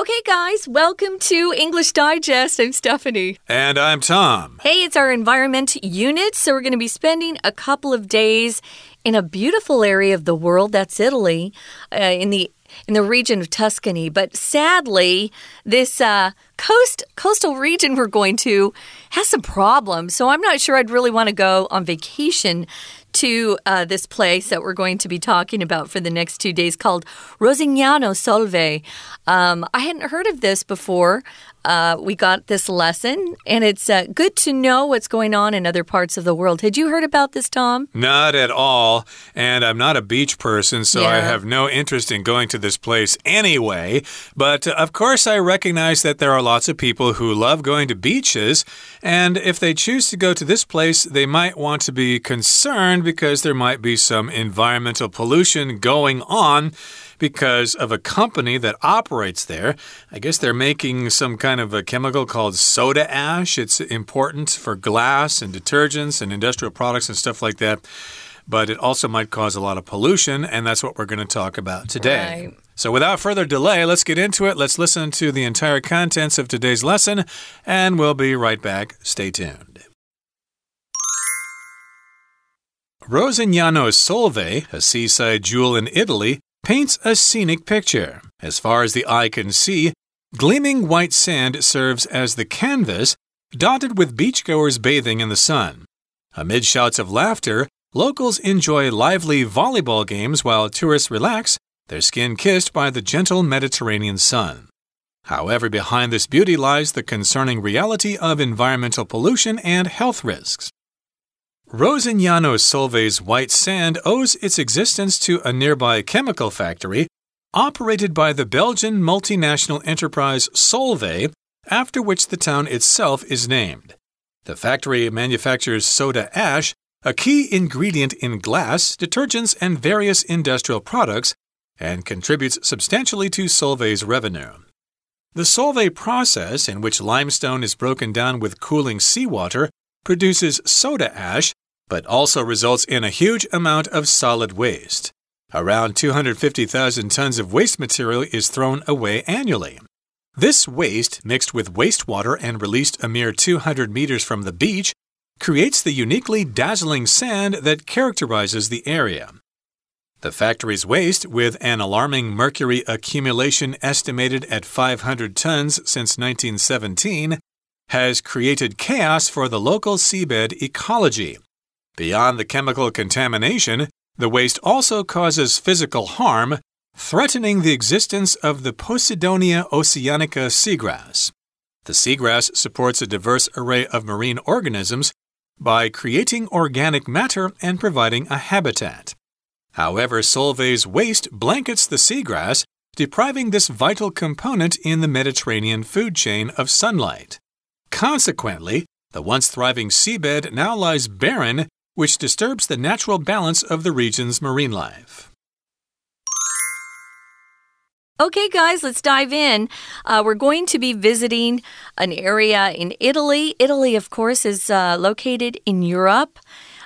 Okay, guys, welcome to English Digest. I'm Stephanie. And I'm Tom. Hey, it's our environment unit, so we're going to be spending a couple of days in a beautiful area of the world. That's Italy, uh, in the in the region of Tuscany. But sadly, this uh, coast coastal region we're going to has some problems. So I'm not sure I'd really want to go on vacation to uh, this place that we're going to be talking about for the next two days called Rosignano Solvay. Um, I hadn't heard of this before. Uh, we got this lesson, and it's uh, good to know what's going on in other parts of the world. Had you heard about this, Tom? Not at all. And I'm not a beach person, so yeah. I have no interest in going to this place anyway. But uh, of course, I recognize that there are lots of people who love going to beaches. And if they choose to go to this place, they might want to be concerned because there might be some environmental pollution going on because of a company that operates there. I guess they're making some kind of a chemical called soda ash. It's important for glass and detergents and industrial products and stuff like that. But it also might cause a lot of pollution, and that's what we're going to talk about today. Right. So, without further delay, let's get into it. Let's listen to the entire contents of today's lesson, and we'll be right back. Stay tuned. Rosignano Solvay, a seaside jewel in Italy, paints a scenic picture. As far as the eye can see, gleaming white sand serves as the canvas, dotted with beachgoers bathing in the sun. Amid shouts of laughter, locals enjoy lively volleyball games while tourists relax, their skin kissed by the gentle Mediterranean sun. However, behind this beauty lies the concerning reality of environmental pollution and health risks. Rosignano Solvay's white sand owes its existence to a nearby chemical factory operated by the Belgian multinational enterprise Solvay, after which the town itself is named. The factory manufactures soda ash, a key ingredient in glass, detergents, and various industrial products, and contributes substantially to Solvay's revenue. The Solvay process, in which limestone is broken down with cooling seawater, produces soda ash, but also results in a huge amount of solid waste. Around 250,000 tons of waste material is thrown away annually. This waste, mixed with wastewater and released a mere 200 meters from the beach, creates the uniquely dazzling sand that characterizes the area. The factory's waste, with an alarming mercury accumulation estimated at 500 tons since 1917, has created chaos for the local seabed ecology. Beyond the chemical contamination, the waste also causes physical harm, threatening the existence of the Posidonia oceanica seagrass. The seagrass supports a diverse array of marine organisms by creating organic matter and providing a habitat. However, Solvay's waste blankets the seagrass, depriving this vital component in the Mediterranean food chain of sunlight. Consequently, the once thriving seabed now lies barren which disturbs the natural balance of the region's marine life. Okay, guys, let's dive in. Uh, we're going to be visiting an area in Italy. Italy, of course, is uh, located in Europe.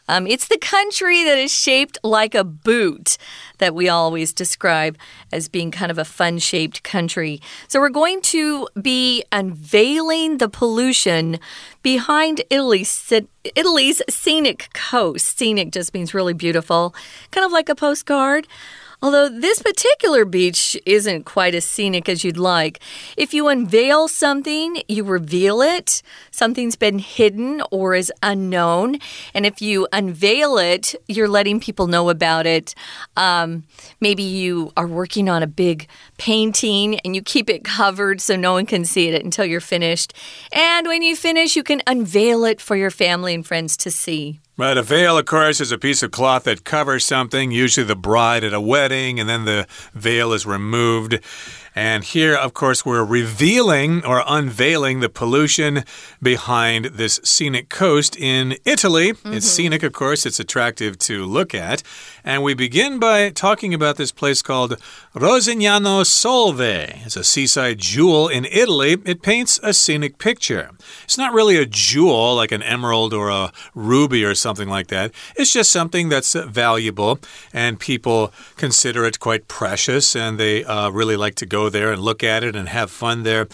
Um, it's the country that is shaped like a boot that we always describe as being kind of a fun shaped country. So, we're going to be unveiling the pollution behind Italy's, Italy's scenic coast. Scenic just means really beautiful, kind of like a postcard. Although this particular beach isn't quite as scenic as you'd like. If you unveil something, you reveal it. Something's been hidden or is unknown. And if you unveil it, you're letting people know about it. Um, maybe you are working on a big painting and you keep it covered so no one can see it until you're finished. And when you finish, you can unveil it for your family and friends to see. Right, a veil, of course, is a piece of cloth that covers something, usually the bride at a wedding, and then the veil is removed. And here, of course, we're revealing or unveiling the pollution behind this scenic coast in Italy. Mm -hmm. It's mm-hmm. scenic, of course, it's attractive to look at. And we begin by talking about this place called Rosignano Solvay. It's a seaside jewel in Italy. It paints a scenic picture. It's not really a jewel like an emerald or a ruby or something like that. It's just something that's valuable, and people consider it quite precious, and they uh, really like to go go there and look at it and have fun there.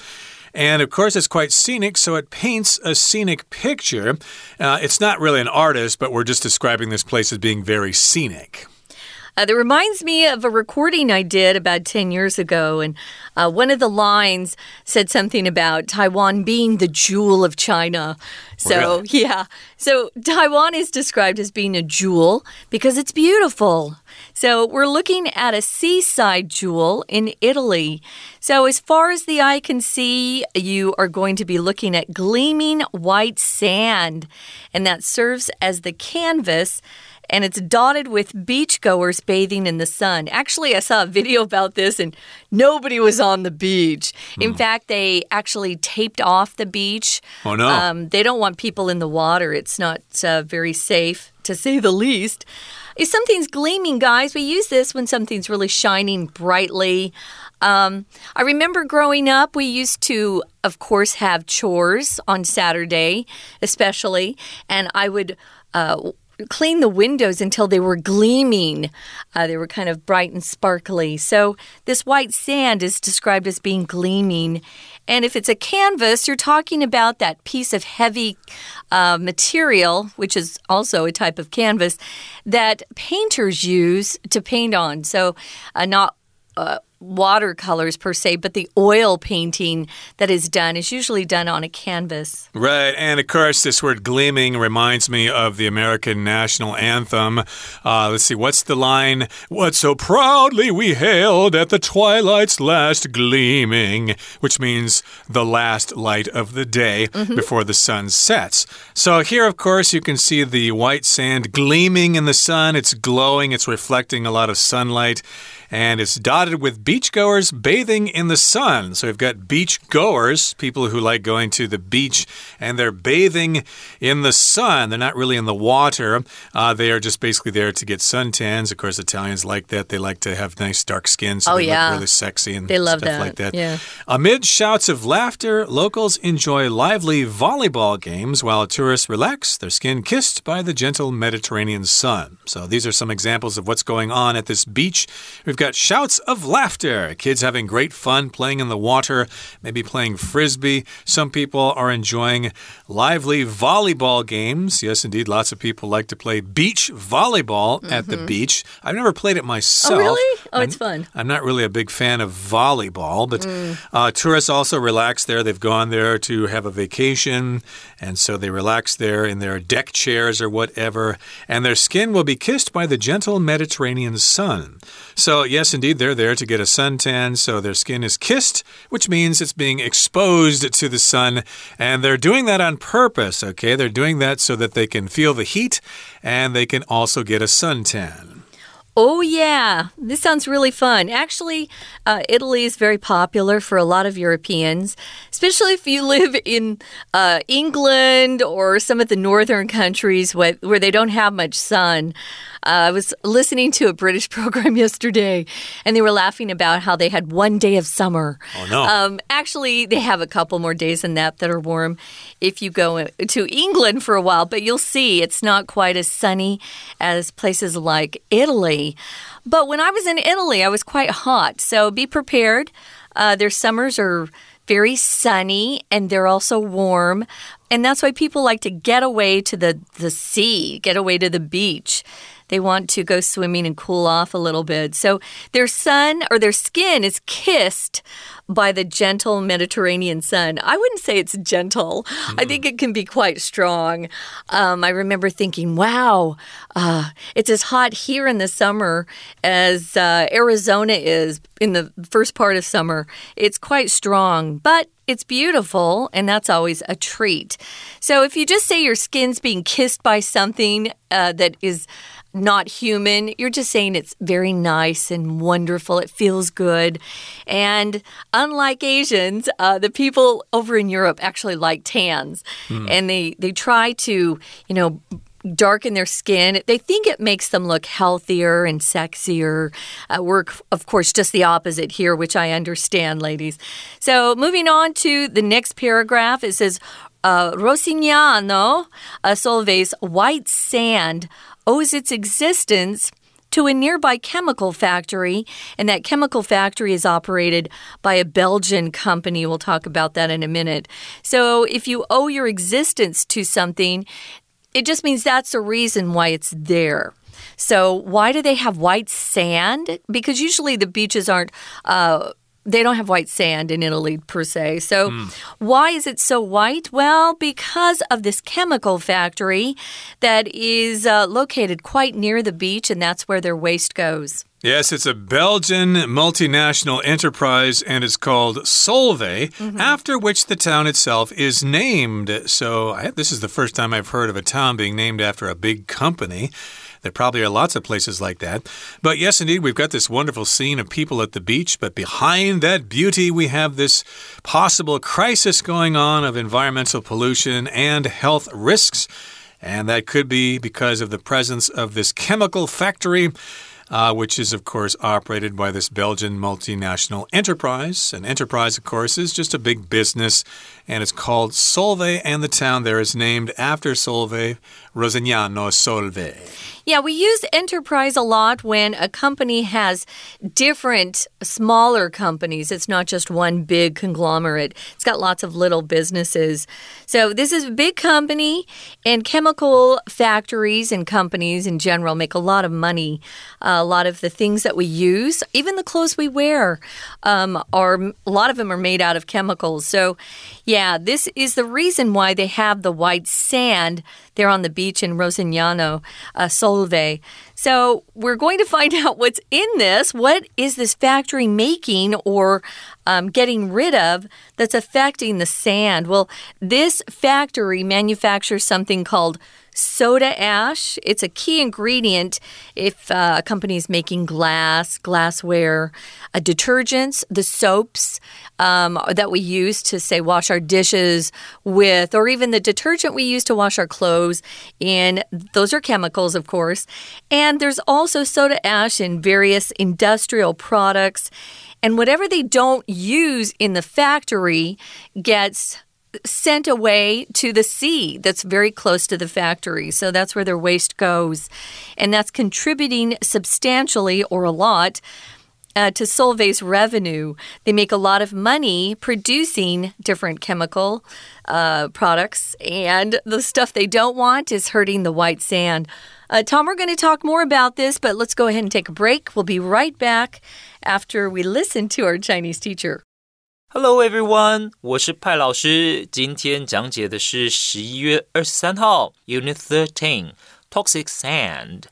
And of course, it's quite scenic, so it paints a scenic picture. Uh, it's not really an artist, but we're just describing this place as being very scenic. Uh, that reminds me of a recording I did about 10 years ago. And uh, one of the lines said something about Taiwan being the jewel of China. So, really? yeah. So, Taiwan is described as being a jewel because it's beautiful. So, we're looking at a seaside jewel in Italy. So, as far as the eye can see, you are going to be looking at gleaming white sand, and that serves as the canvas and it's dotted with beachgoers bathing in the sun. Actually, I saw a video about this and nobody was on the beach. In mm. fact, they actually taped off the beach. Oh, no. Um, they don't want people in the water, it's not uh, very safe, to say the least. If something's gleaming, guys, we use this when something's really shining brightly. Um, I remember growing up, we used to, of course, have chores on Saturday, especially, and I would. Uh, clean the windows until they were gleaming. Uh, they were kind of bright and sparkly. So, this white sand is described as being gleaming. And if it's a canvas, you're talking about that piece of heavy uh, material, which is also a type of canvas, that painters use to paint on. So, uh, not uh, watercolors per se, but the oil painting that is done is usually done on a canvas. Right. And of course, this word gleaming reminds me of the American national anthem. Uh, let's see, what's the line? What so proudly we hailed at the twilight's last gleaming, which means the last light of the day mm -hmm. before the sun sets. So here, of course, you can see the white sand gleaming in the sun. It's glowing, it's reflecting a lot of sunlight and it's dotted with beachgoers bathing in the sun. So we've got beachgoers, people who like going to the beach, and they're bathing in the sun. They're not really in the water. Uh, they are just basically there to get suntans. Of course, Italians like that. They like to have nice dark skin, so oh, they yeah. look really sexy and they love stuff that. like that. Yeah. Amid shouts of laughter, locals enjoy lively volleyball games while tourists relax, their skin kissed by the gentle Mediterranean sun. So these are some examples of what's going on at this beach. We've got shouts of laughter. Kids having great fun playing in the water, maybe playing frisbee. Some people are enjoying lively volleyball games. Yes, indeed, lots of people like to play beach volleyball mm -hmm. at the mm-hmm. beach. I've never played it myself. Oh, really? Oh, I'm, it's fun. I'm not really a big fan of volleyball, but mm. uh, tourists also relax there. They've gone there to have a vacation, and so they relax there in their deck chairs or whatever, and their skin will be kissed by the gentle Mediterranean sun. So, yes, indeed, they're there to get a suntan, so their skin is kissed, which means it's being exposed to the sun, and they're doing that on purpose, okay? They're doing that so that they can feel the heat and they can also get a suntan. Oh, yeah. This sounds really fun. Actually, uh, Italy is very popular for a lot of Europeans, especially if you live in uh, England or some of the northern countries where, where they don't have much sun. Uh, I was listening to a British program yesterday, and they were laughing about how they had one day of summer. Oh, no. Um, actually, they have a couple more days than that that are warm if you go to England for a while, but you'll see it's not quite as sunny as places like Italy. But when I was in Italy, I was quite hot, so be prepared. Uh, their summers are very sunny and they're also warm. And that's why people like to get away to the, the sea, get away to the beach. They want to go swimming and cool off a little bit. So their sun or their skin is kissed by the gentle Mediterranean sun. I wouldn't say it's gentle. Mm. I think it can be quite strong. Um, I remember thinking, wow, uh, it's as hot here in the summer as uh, Arizona is in the first part of summer. It's quite strong, but it's beautiful, and that's always a treat. So, if you just say your skin's being kissed by something uh, that is not human. You're just saying it's very nice and wonderful. It feels good. And unlike Asians, uh, the people over in Europe actually like tans. Mm. And they, they try to, you know, darken their skin. They think it makes them look healthier and sexier. Uh, we're, of course, just the opposite here, which I understand, ladies. So, moving on to the next paragraph, it says, uh, Rosignano uh, Solvay's white sand owes its existence to a nearby chemical factory, and that chemical factory is operated by a Belgian company. We'll talk about that in a minute. So, if you owe your existence to something, it just means that's the reason why it's there. So, why do they have white sand? Because usually the beaches aren't. Uh, they don't have white sand in Italy per se. So, mm. why is it so white? Well, because of this chemical factory that is uh, located quite near the beach, and that's where their waste goes. Yes, it's a Belgian multinational enterprise and it's called Solvay, mm -hmm. after which the town itself is named. So, I, this is the first time I've heard of a town being named after a big company. There probably are lots of places like that. But yes, indeed, we've got this wonderful scene of people at the beach, but behind that beauty, we have this possible crisis going on of environmental pollution and health risks. And that could be because of the presence of this chemical factory uh, which is, of course, operated by this Belgian multinational enterprise. An enterprise, of course, is just a big business, and it's called Solvay, and the town there is named after Solvay, Rosignano Solvay. Yeah, we use enterprise a lot when a company has different smaller companies. It's not just one big conglomerate, it's got lots of little businesses. So, this is a big company, and chemical factories and companies in general make a lot of money. Uh, a lot of the things that we use, even the clothes we wear, um, are a lot of them are made out of chemicals. So, yeah, this is the reason why they have the white sand there on the beach in Rosignano, uh, Solvay. So, we're going to find out what's in this. What is this factory making or um, getting rid of that's affecting the sand? Well, this factory manufactures something called soda ash. It's a key ingredient if uh, a company is making glass, glassware, uh, detergents, the soaps um, that we use to, say, wash our dishes with, or even the detergent we use to wash our clothes in. Those are chemicals, of course. And there's also soda ash in various industrial products. And whatever they don't use in the factory gets sent away to the sea that's very close to the factory. So that's where their waste goes. And that's contributing substantially or a lot. Uh, to Solvay's revenue. They make a lot of money producing different chemical uh, products, and the stuff they don't want is hurting the white sand. Uh, Tom, we're going to talk more about this, but let's go ahead and take a break. We'll be right back after we listen to our Chinese teacher. Hello everyone，我是派老师。今天讲解的是十一月二十三号，Unit Thirteen Toxic Sand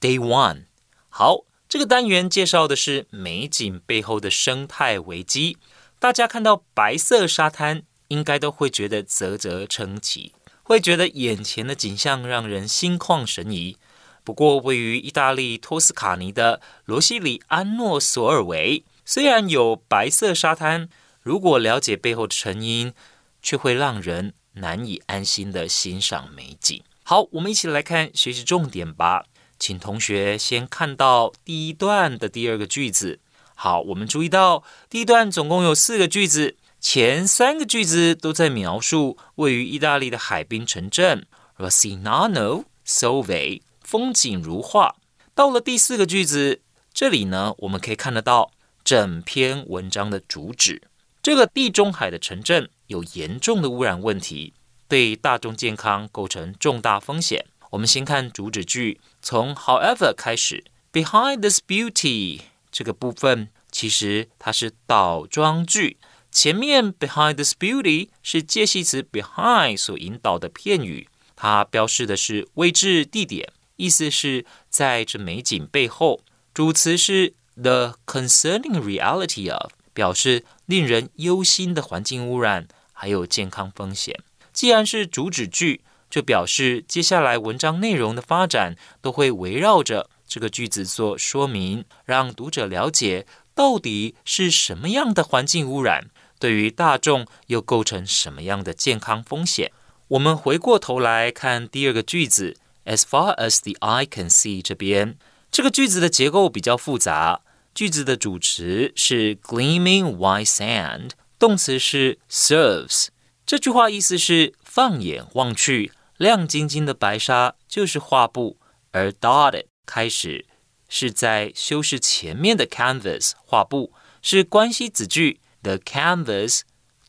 Day One。好，这个单元介绍的是美景背后的生态危机。大家看到白色沙滩，应该都会觉得啧啧称奇，会觉得眼前的景象让人心旷神怡。不过，位于意大利托斯卡尼的罗西里安诺索尔维，虽然有白色沙滩。如果了解背后的成因，却会让人难以安心的欣赏美景。好，我们一起来看学习重点吧。请同学先看到第一段的第二个句子。好，我们注意到第一段总共有四个句子，前三个句子都在描述位于意大利的海滨城镇 Rosignano sova 风景如画。到了第四个句子，这里呢，我们可以看得到整篇文章的主旨。这个地中海的城镇有严重的污染问题，对大众健康构成重大风险。我们先看主旨句，从 however 开始，behind this beauty 这个部分其实它是倒装句，前面 behind this beauty 是介系词 behind 所引导的片语，它标示的是位置、地点，意思是在这美景背后。主词是 the concerning reality of。表示令人忧心的环境污染，还有健康风险。既然是主旨句，就表示接下来文章内容的发展都会围绕着这个句子做说明，让读者了解到底是什么样的环境污染，对于大众又构成什么样的健康风险。我们回过头来看第二个句子，as far as the eye can see，这边这个句子的结构比较复杂。句子的主词是 gleaming white sand，动词是 serves。这句话意思是放眼望去，亮晶晶的白沙就是画布，而 dotted 开始是在修饰前面的 canvas 画布，是关系子句 the canvas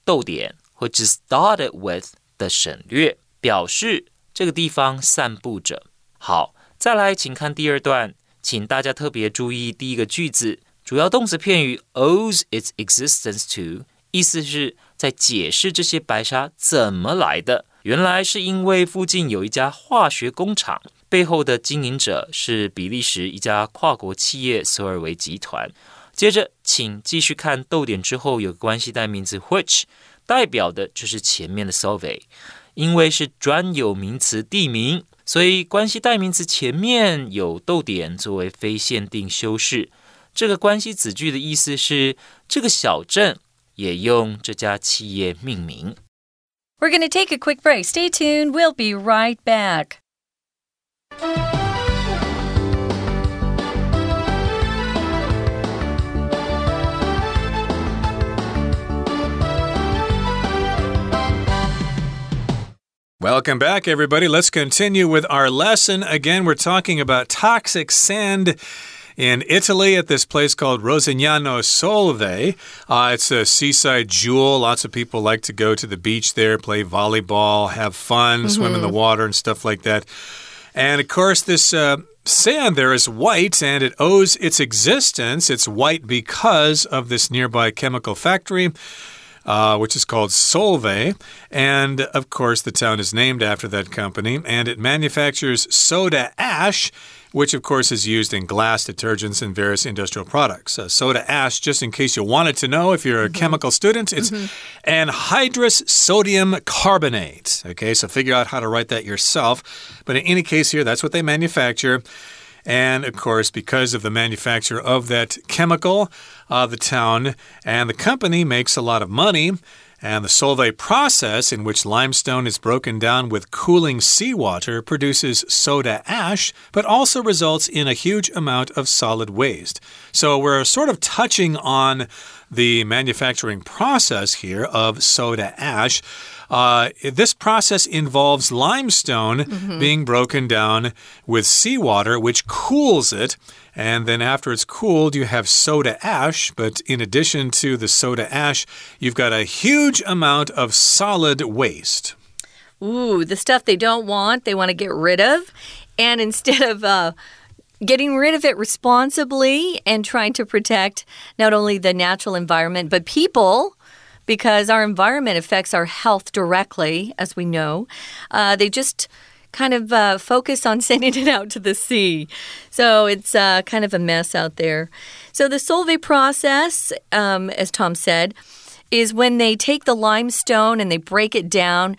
逗点或者 started with 的省略，表示这个地方散布着。好，再来，请看第二段，请大家特别注意第一个句子，主要动词片语 owes its existence to，意思是在解释这些白沙怎么来的。原来是因为附近有一家化学工厂，背后的经营者是比利时一家跨国企业索尔维集团。接着，请继续看逗点之后有关系代名词 which，代表的就是前面的 Solvay，因为是专有名词地名，所以关系代名词前面有逗点作为非限定修饰。这个关系子句的意思是这个小镇也用这家企业命名。We're going to take a quick break. Stay tuned. We'll be right back. Welcome back, everybody. Let's continue with our lesson. Again, we're talking about toxic sand in Italy at this place called Rosignano Solvay. Uh, it's a seaside jewel. Lots of people like to go to the beach there, play volleyball, have fun, mm -hmm. swim in the mm-hmm. water, and stuff like that. And of course, this. Uh, sand there is white and it owes its existence. It's white because of this nearby chemical factory. Uh, which is called Solvay. And of course, the town is named after that company. And it manufactures soda ash which of course is used in glass detergents and various industrial products. Uh, soda ash, just in case you wanted to know if you're a mm -hmm. chemical student, it's mm -hmm. anhydrous sodium carbonate. Okay, so figure out how to write that yourself. But in any case, here, that's what they manufacture. And of course, because of the manufacture of that chemical, uh, the town and the company makes a lot of money. And the Solvay process, in which limestone is broken down with cooling seawater, produces soda ash, but also results in a huge amount of solid waste. So we're sort of touching on the manufacturing process here of soda ash. Uh, this process involves limestone mm -hmm. being broken down with seawater, which cools it. And then after it's cooled, you have soda ash. But in addition to the soda ash, you've got a huge amount of solid waste. Ooh, the stuff they don't want, they want to get rid of. And instead of uh, getting rid of it responsibly and trying to protect not only the natural environment, but people because our environment affects our health directly, as we know. Uh, they just kind of uh, focus on sending it out to the sea. So it's uh, kind of a mess out there. So the Solvay process, um, as Tom said, is when they take the limestone and they break it down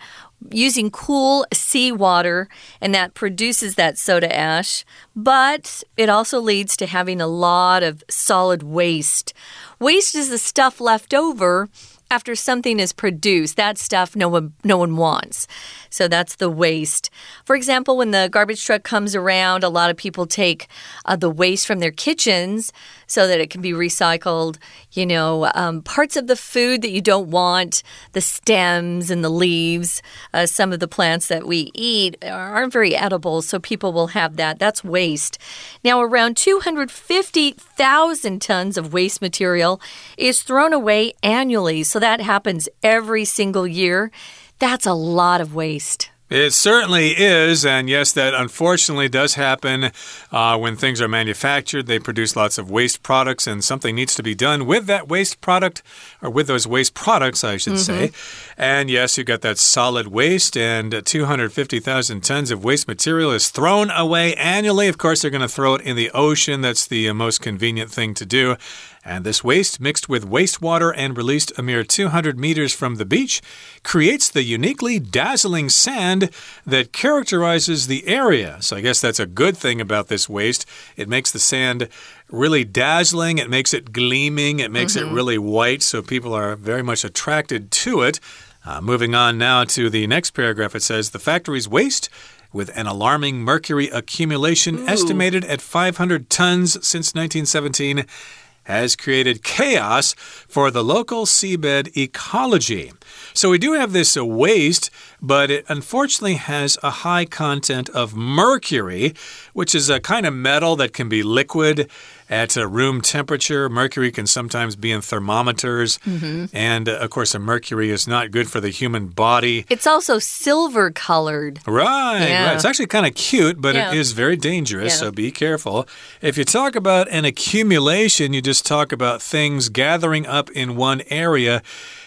using cool seawater, and that produces that soda ash. But it also leads to having a lot of solid waste. Waste is the stuff left over after something is produced, that stuff no one no one wants. So that's the waste. For example, when the garbage truck comes around, a lot of people take uh, the waste from their kitchens so that it can be recycled. You know, um, parts of the food that you don't want, the stems and the leaves, uh, some of the plants that we eat aren't very edible, so people will have that. That's waste. Now, around 250,000 tons of waste material is thrown away annually, so that happens every single year. That's a lot of waste. It certainly is. And yes, that unfortunately does happen uh, when things are manufactured. They produce lots of waste products, and something needs to be done with that waste product, or with those waste products, I should mm -hmm. say. Mm-hmm. And yes, you've got that solid waste, and 250,000 tons of waste material is thrown away annually. Of course, they're going to throw it in the ocean. That's the uh, most convenient thing to do. And this waste, mixed with wastewater and released a mere 200 meters from the beach, creates the uniquely dazzling sand that characterizes the area. So I guess that's a good thing about this waste. It makes the sand really dazzling, it makes it gleaming, it makes mm -hmm. it mm-hmm. really white, so people are very much attracted to it. Uh, moving on now to the next paragraph, it says the factory's waste with an alarming mercury accumulation Ooh. estimated at 500 tons since 1917 has created chaos for the local seabed ecology. So we do have this uh, waste, but it unfortunately has a high content of mercury, which is a kind of metal that can be liquid at a room temperature. Mercury can sometimes be in thermometers. Mm -hmm. And uh, of course, mercury is not good for the human body. It's also silver colored. Right, yeah. right. It's actually kind of cute, but yeah. it is very dangerous, yeah. so be careful. If you talk about an accumulation, you just talk about things gathering up in one area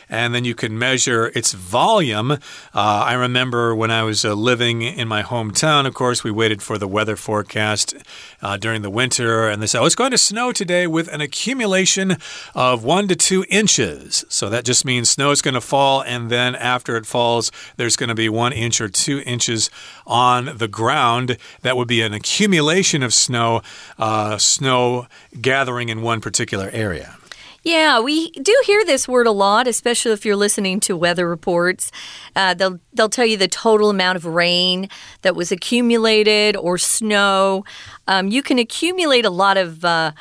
and then you can measure its volume. Uh, I remember when I was uh, living in my hometown, of course, we waited for the weather forecast uh, during the winter, and they said, oh, it's going to snow today with an accumulation of one to two inches. So that just means snow is going to fall, and then after it falls, there's going to be one inch or two inches on the ground. That would be an accumulation of snow, uh, snow gathering in one particular area. Yeah, we do hear this word a lot, especially if you're listening to weather reports. Uh, they'll they'll tell you the total amount of rain that was accumulated or snow. Um, you can accumulate a lot of. Uh,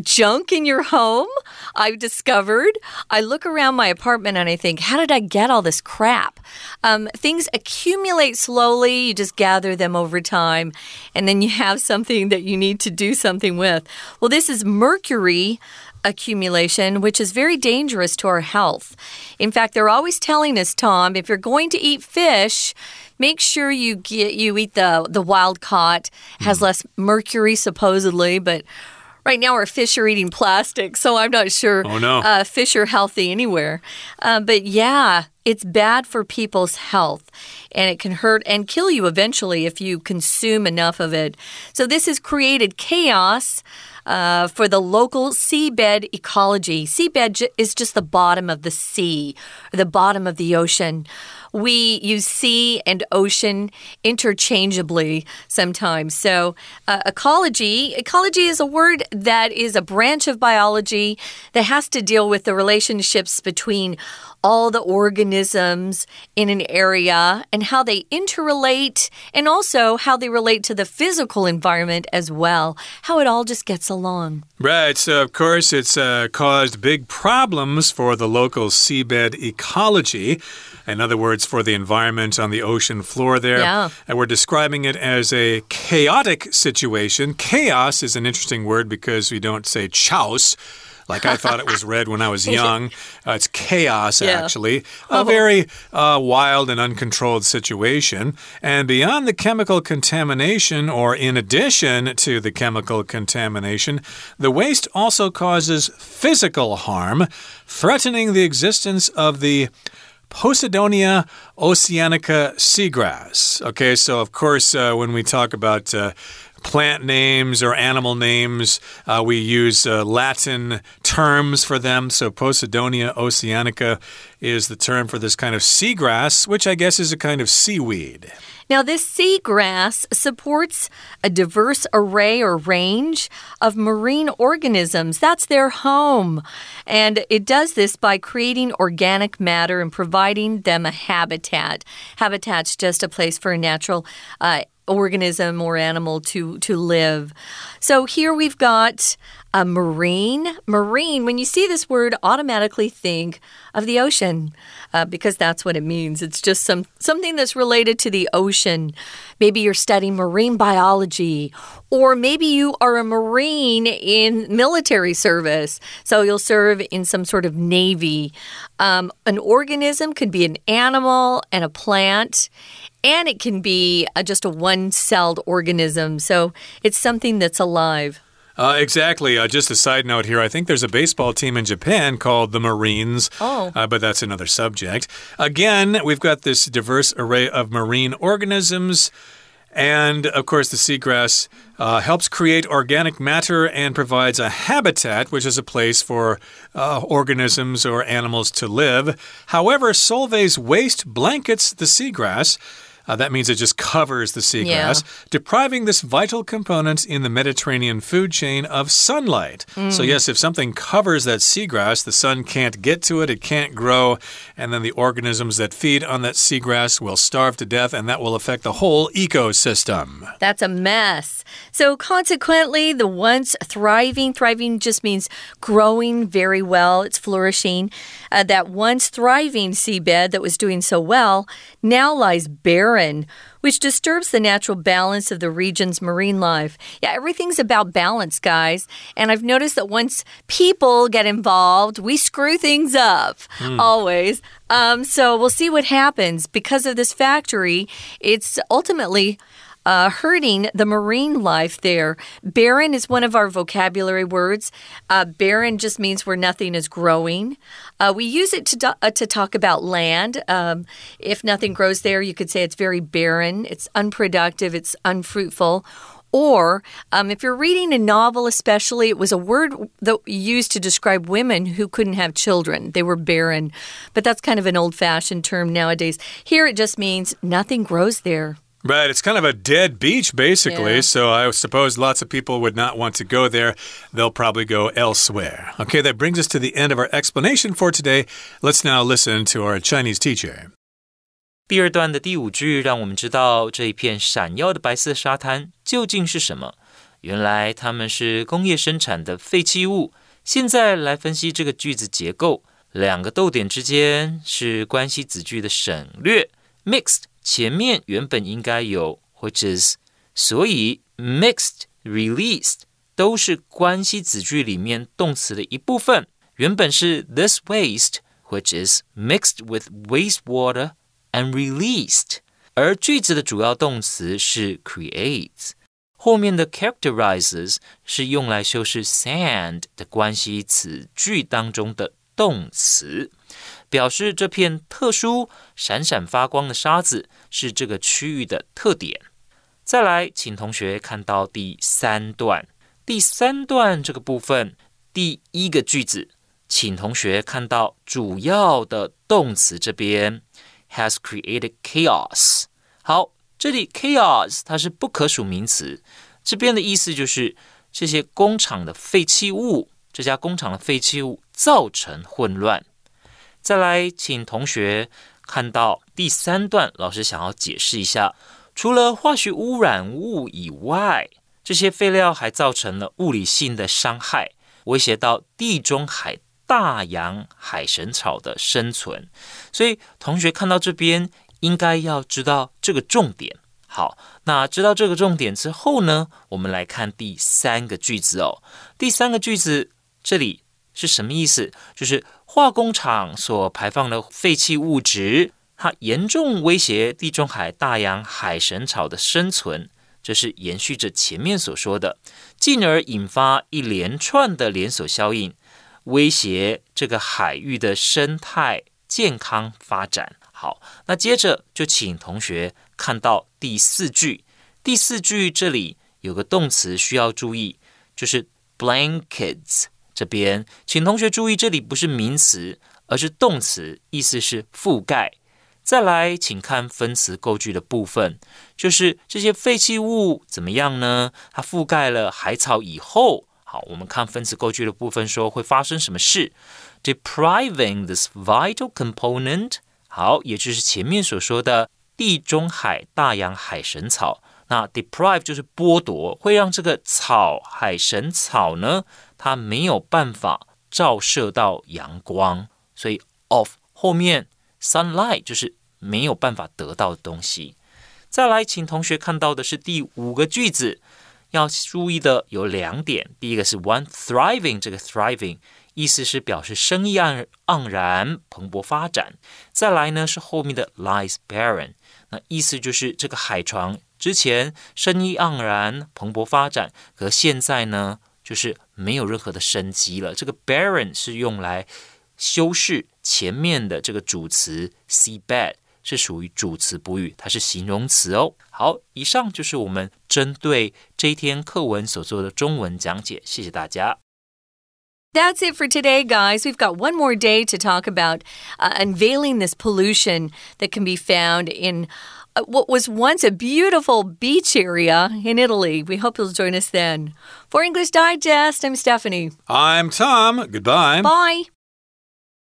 junk in your home, I've discovered. I look around my apartment and I think, how did I get all this crap? Um, things accumulate slowly, you just gather them over time, and then you have something that you need to do something with. Well, this is mercury accumulation, which is very dangerous to our health. In fact, they're always telling us, Tom, if you're going to eat fish, make sure you get you eat the the wild caught has mm. less mercury supposedly, but Right now, our fish are eating plastic, so I'm not sure oh, no. uh, fish are healthy anywhere. Uh, but yeah, it's bad for people's health and it can hurt and kill you eventually if you consume enough of it. So, this has created chaos. Uh, for the local seabed ecology. Seabed is just the bottom of the sea, the bottom of the ocean. We use sea and ocean interchangeably sometimes. So, uh, ecology, ecology is a word that is a branch of biology that has to deal with the relationships between all the organisms in an area and how they interrelate, and also how they relate to the physical environment as well, how it all just gets along. Right. So, of course, it's uh, caused big problems for the local seabed ecology. In other words, for the environment on the ocean floor there. Yeah. And we're describing it as a chaotic situation. Chaos is an interesting word because we don't say chaos like I thought it was red when I was young. Uh, it's chaos, yeah. actually. Oh. A very uh, wild and uncontrolled situation. And beyond the chemical contamination, or in addition to the chemical contamination, the waste also causes physical harm, threatening the existence of the Posidonia oceanica seagrass. Okay, so of course, uh, when we talk about uh, plant names or animal names. Uh, we use uh, Latin terms for them. So Posidonia oceanica is the term for this kind of seagrass, which I guess is a kind of seaweed. Now, this seagrass supports a diverse array or range of marine organisms. That's their home. And it does this by creating organic matter and providing them a habitat. Habitat's just a place for a natural uh, organism or animal to to live. So here we've got a marine. Marine, when you see this word, automatically think of the ocean uh, because that's what it means. It's just some something that's related to the ocean. Maybe you're studying marine biology, or maybe you are a marine in military service, so you'll serve in some sort of navy. Um, an organism could be an animal and a plant, and it can be a, just a one celled organism. So it's something that's alive. Uh, exactly. Uh, just a side note here I think there's a baseball team in Japan called the Marines. Oh. Uh, but that's another subject. Again, we've got this diverse array of marine organisms. And of course, the seagrass uh, helps create organic matter and provides a habitat, which is a place for uh, organisms or animals to live. However, Solvay's waste blankets the seagrass. Uh, that means it just covers the seagrass, Yeah. depriving this vital component in the Mediterranean food chain of sunlight. So, yes, if something covers that seagrass, the sun can't get to it, it can't grow, and then the organisms that feed on that seagrass will starve to death, and that will affect the whole ecosystem. That's a mess. So, consequently, the once thriving, thriving just means growing very well, it's flourishing. Uh, that once thriving seabed that was doing so well now lies barren, which disturbs the natural balance of the region's marine life. Yeah, everything's about balance, guys. And I've noticed that once people get involved, we screw things up, always. Um, so, we'll see what happens. Because of this factory, it's ultimately uh, hurting the marine life there. Barren is one of our vocabulary words. Uh, barren just means where nothing is growing. Uh, we use it to, uh, to talk about land. Um, if nothing grows there, you could say it's very barren, it's unproductive, it's unfruitful. Or um, if you're reading a novel, especially, it was a word that used to describe women who couldn't have children. They were barren. But that's kind of an old fashioned term nowadays. Here it just means nothing grows there. Right, it's kind of a dead beach, basically. Yeah. So I suppose lots of people would not want to go there. They'll probably go elsewhere. Okay, that brings us to the end of our explanation for today. Let's now listen to our Chinese teacher. 第二段的第五句让我们知道这一片闪耀的白色沙滩究竟是什么。原来它们是工业生产的废弃物。现在来分析这个句子结构，两个逗点之间是关系子句的省略，mixed 前面原本应该有 which is，所以 mixed released 都是关系子句里面动词的一部分。原本是 this waste which is mixed with wastewater and released，而句子的主要动词是 create，后面的 characterizes 是用来修饰 sand 的关系词句当中的动词，表示这片特殊闪闪发光的沙子是这个区域的特点。再来，请同学看到第三段，第三段这个部分第一个句子，请同学看到主要的动词这边 has created chaos。好，这里 chaos 它是不可数名词，这边的意思就是这些工厂的废弃物，这家工厂的废弃物造成混乱。再来，请同学看到第三段，老师想要解释一下，除了化学污染物以外，这些废料还造成了物理性的伤害，威胁到地中海大洋海神草的生存。所以，同学看到这边应该要知道这个重点。好，那知道这个重点之后呢，我们来看第三个句子哦。第三个句子这里是什么意思？就是化工厂所排放的废弃物质，它严重威胁地中海大洋海神草的生存。这是延续着前面所说的，进而引发一连串的连锁效应，威胁这个海域的生态健康发展。好，那接着就请同学看到第四句。第四句这里有个动词需要注意，就是 blankets 这边，请同学注意，这里不是名词，而是动词，意思是覆盖。再来，请看分词构句的部分，就是这些废弃物怎么样呢？它覆盖了海草以后，好，我们看分词构句的部分，说会发生什么事？Depriving this vital component，好，也就是前面所说的地中海大洋海神草。那 deprive 就是剥夺，会让这个草海神草呢，它没有办法照射到阳光，所以 off 后面 sunlight 就是没有办法得到的东西。再来，请同学看到的是第五个句子，要注意的有两点。第一个是 one thriving，这个 thriving 意思是表示生意盎盎然、蓬勃发展。再来呢是后面的 lies barren，那意思就是这个海床之前生意盎然、蓬勃发展，可现在呢就是没有任何的生机了。这个 barren 是用来修饰前面的这个主词 seabed。是属于主词补语，它是形容词哦。好，以上就是我们针对这一天课文所做的中文讲解，谢谢大家。That's it for today, guys. We've got one more day to talk about unveiling this pollution that can be found in Uh, what was once a beautiful beach area in Italy. We hope you'll join us then. For English Digest, I'm Stephanie. I'm Tom. Goodbye. Bye.